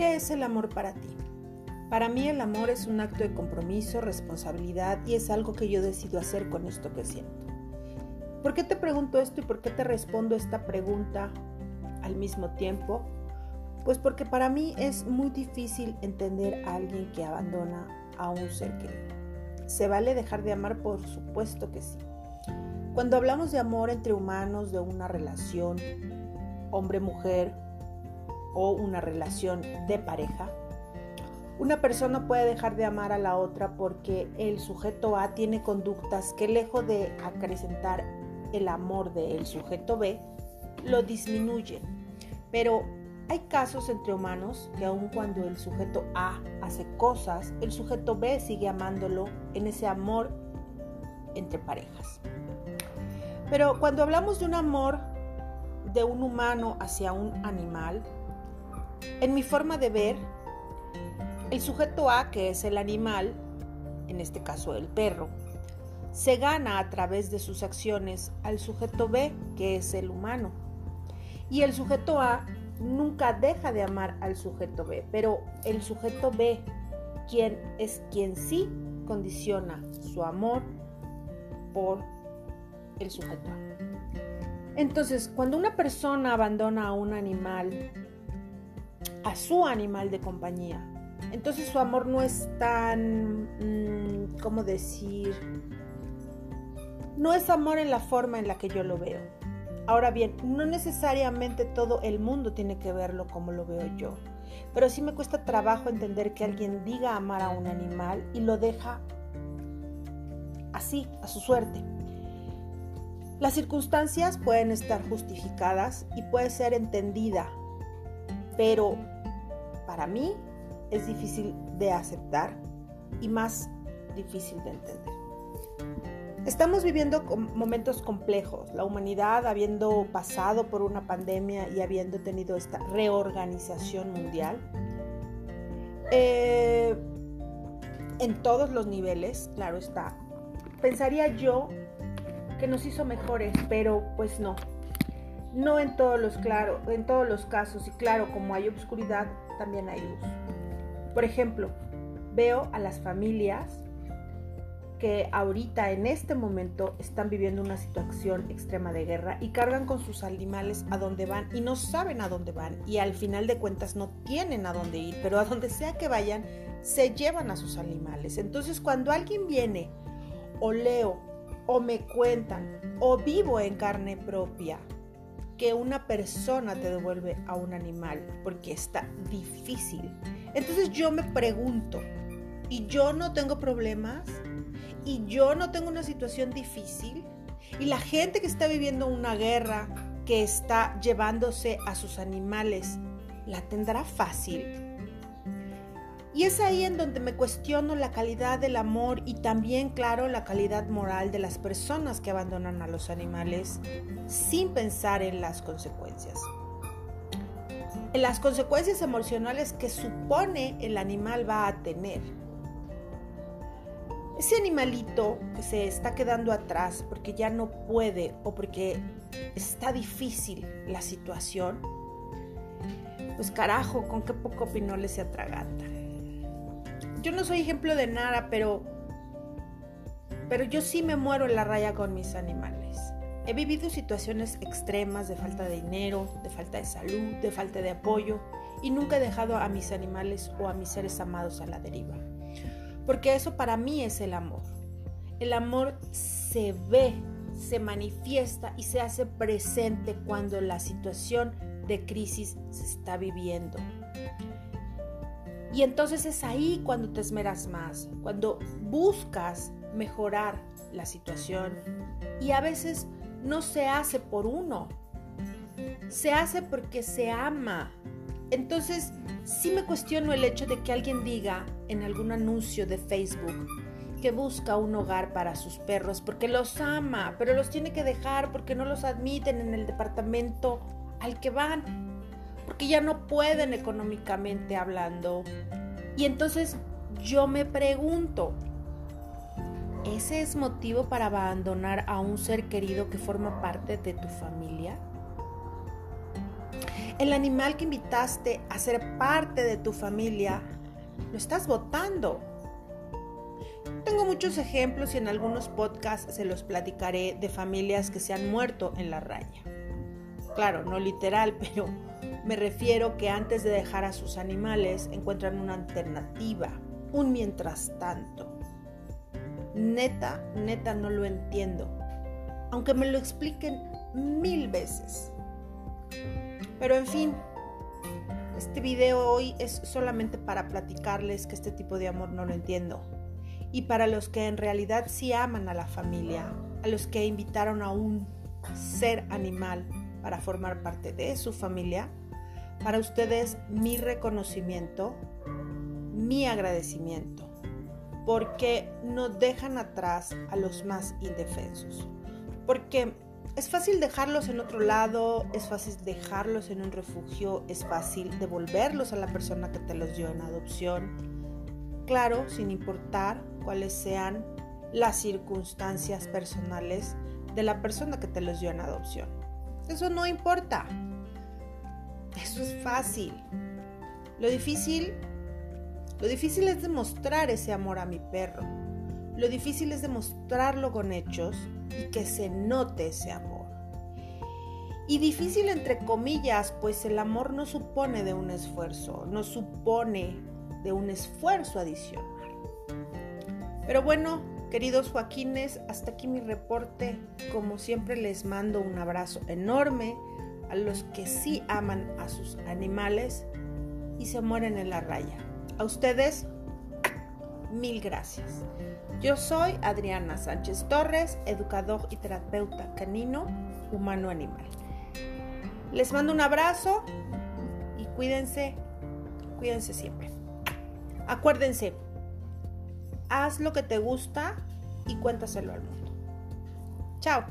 ¿Qué es el amor para ti? Para mí el amor es un acto de compromiso, responsabilidad y es algo que yo decido hacer con esto que siento. ¿Por qué te pregunto esto y por qué te respondo esta pregunta al mismo tiempo? Pues porque para mí es muy difícil entender a alguien que abandona a un ser querido. ¿Se vale dejar de amar? Por supuesto que sí. Cuando hablamos de amor entre humanos, de una relación hombre-mujer, o una relación de pareja, una persona puede dejar de amar a la otra porque el sujeto A tiene conductas que lejos de acrecentar el amor del sujeto B, lo disminuyen. Pero hay casos entre humanos que aun cuando el sujeto A hace cosas, el sujeto B sigue amándolo en ese amor entre parejas. Pero cuando hablamos de un amor de un humano hacia un animal, en mi forma de ver, el sujeto A, que es el animal, en este caso el perro, se gana a través de sus acciones al sujeto B, que es el humano. Y el sujeto A nunca deja de amar al sujeto B, pero el sujeto B, quien es quien sí condiciona su amor por el sujeto A. Entonces, cuando una persona abandona a un animal a su animal de compañía. Entonces su amor no es tan, mm, ¿cómo decir? No es amor en la forma en la que yo lo veo. Ahora bien, no necesariamente todo el mundo tiene que verlo como lo veo yo, pero sí me cuesta trabajo entender que alguien diga amar a un animal y lo deja así, a su suerte. Las circunstancias pueden estar justificadas y puede ser entendida pero para mí es difícil de aceptar y más difícil de entender. Estamos viviendo momentos complejos, la humanidad habiendo pasado por una pandemia y habiendo tenido esta reorganización mundial. Eh, en todos los niveles, claro está. Pensaría yo que nos hizo mejores, pero pues no, no en todos los claro, en todos los casos y claro, como hay oscuridad, también hay luz. Por ejemplo, veo a las familias que ahorita en este momento están viviendo una situación extrema de guerra y cargan con sus animales a donde van y no saben a dónde van y al final de cuentas no tienen a dónde ir, pero a donde sea que vayan se llevan a sus animales. Entonces cuando alguien viene o leo o me cuentan o vivo en carne propia que una persona te devuelve a un animal porque está difícil. Entonces yo me pregunto, ¿y yo no tengo problemas? ¿Y yo no tengo una situación difícil? ¿Y la gente que está viviendo una guerra, que está llevándose a sus animales, la tendrá fácil? Y es ahí en donde me cuestiono la calidad del amor y también, claro, la calidad moral de las personas que abandonan a los animales sin pensar en las consecuencias. En las consecuencias emocionales que supone el animal va a tener. Ese animalito que se está quedando atrás porque ya no puede o porque está difícil la situación, pues carajo, con qué poco le se atraganta yo no soy ejemplo de nada, pero, pero yo sí me muero en la raya con mis animales. He vivido situaciones extremas de falta de dinero, de falta de salud, de falta de apoyo y nunca he dejado a mis animales o a mis seres amados a la deriva. Porque eso para mí es el amor. El amor se ve, se manifiesta y se hace presente cuando la situación de crisis se está viviendo. Y entonces es ahí cuando te esmeras más, cuando buscas mejorar la situación. Y a veces no se hace por uno, se hace porque se ama. Entonces, sí me cuestiono el hecho de que alguien diga en algún anuncio de Facebook que busca un hogar para sus perros porque los ama, pero los tiene que dejar porque no los admiten en el departamento al que van porque ya no pueden económicamente hablando. Y entonces yo me pregunto, ¿ese es motivo para abandonar a un ser querido que forma parte de tu familia? El animal que invitaste a ser parte de tu familia, lo estás votando. Tengo muchos ejemplos y en algunos podcasts se los platicaré de familias que se han muerto en la raya. Claro, no literal, pero me refiero que antes de dejar a sus animales encuentran una alternativa, un mientras tanto. Neta, neta no lo entiendo, aunque me lo expliquen mil veces. Pero en fin, este video hoy es solamente para platicarles que este tipo de amor no lo entiendo. Y para los que en realidad sí aman a la familia, a los que invitaron a un ser animal para formar parte de su familia, para ustedes mi reconocimiento, mi agradecimiento, porque no dejan atrás a los más indefensos. Porque es fácil dejarlos en otro lado, es fácil dejarlos en un refugio, es fácil devolverlos a la persona que te los dio en adopción. Claro, sin importar cuáles sean las circunstancias personales de la persona que te los dio en adopción. Eso no importa. Eso es fácil. Lo difícil, lo difícil es demostrar ese amor a mi perro. Lo difícil es demostrarlo con hechos y que se note ese amor. Y difícil entre comillas, pues el amor no supone de un esfuerzo, no supone de un esfuerzo adicional. Pero bueno, queridos Joaquines, hasta aquí mi reporte. Como siempre les mando un abrazo enorme a los que sí aman a sus animales y se mueren en la raya. A ustedes, mil gracias. Yo soy Adriana Sánchez Torres, educador y terapeuta canino humano animal. Les mando un abrazo y cuídense, cuídense siempre. Acuérdense, haz lo que te gusta y cuéntaselo al mundo. Chao.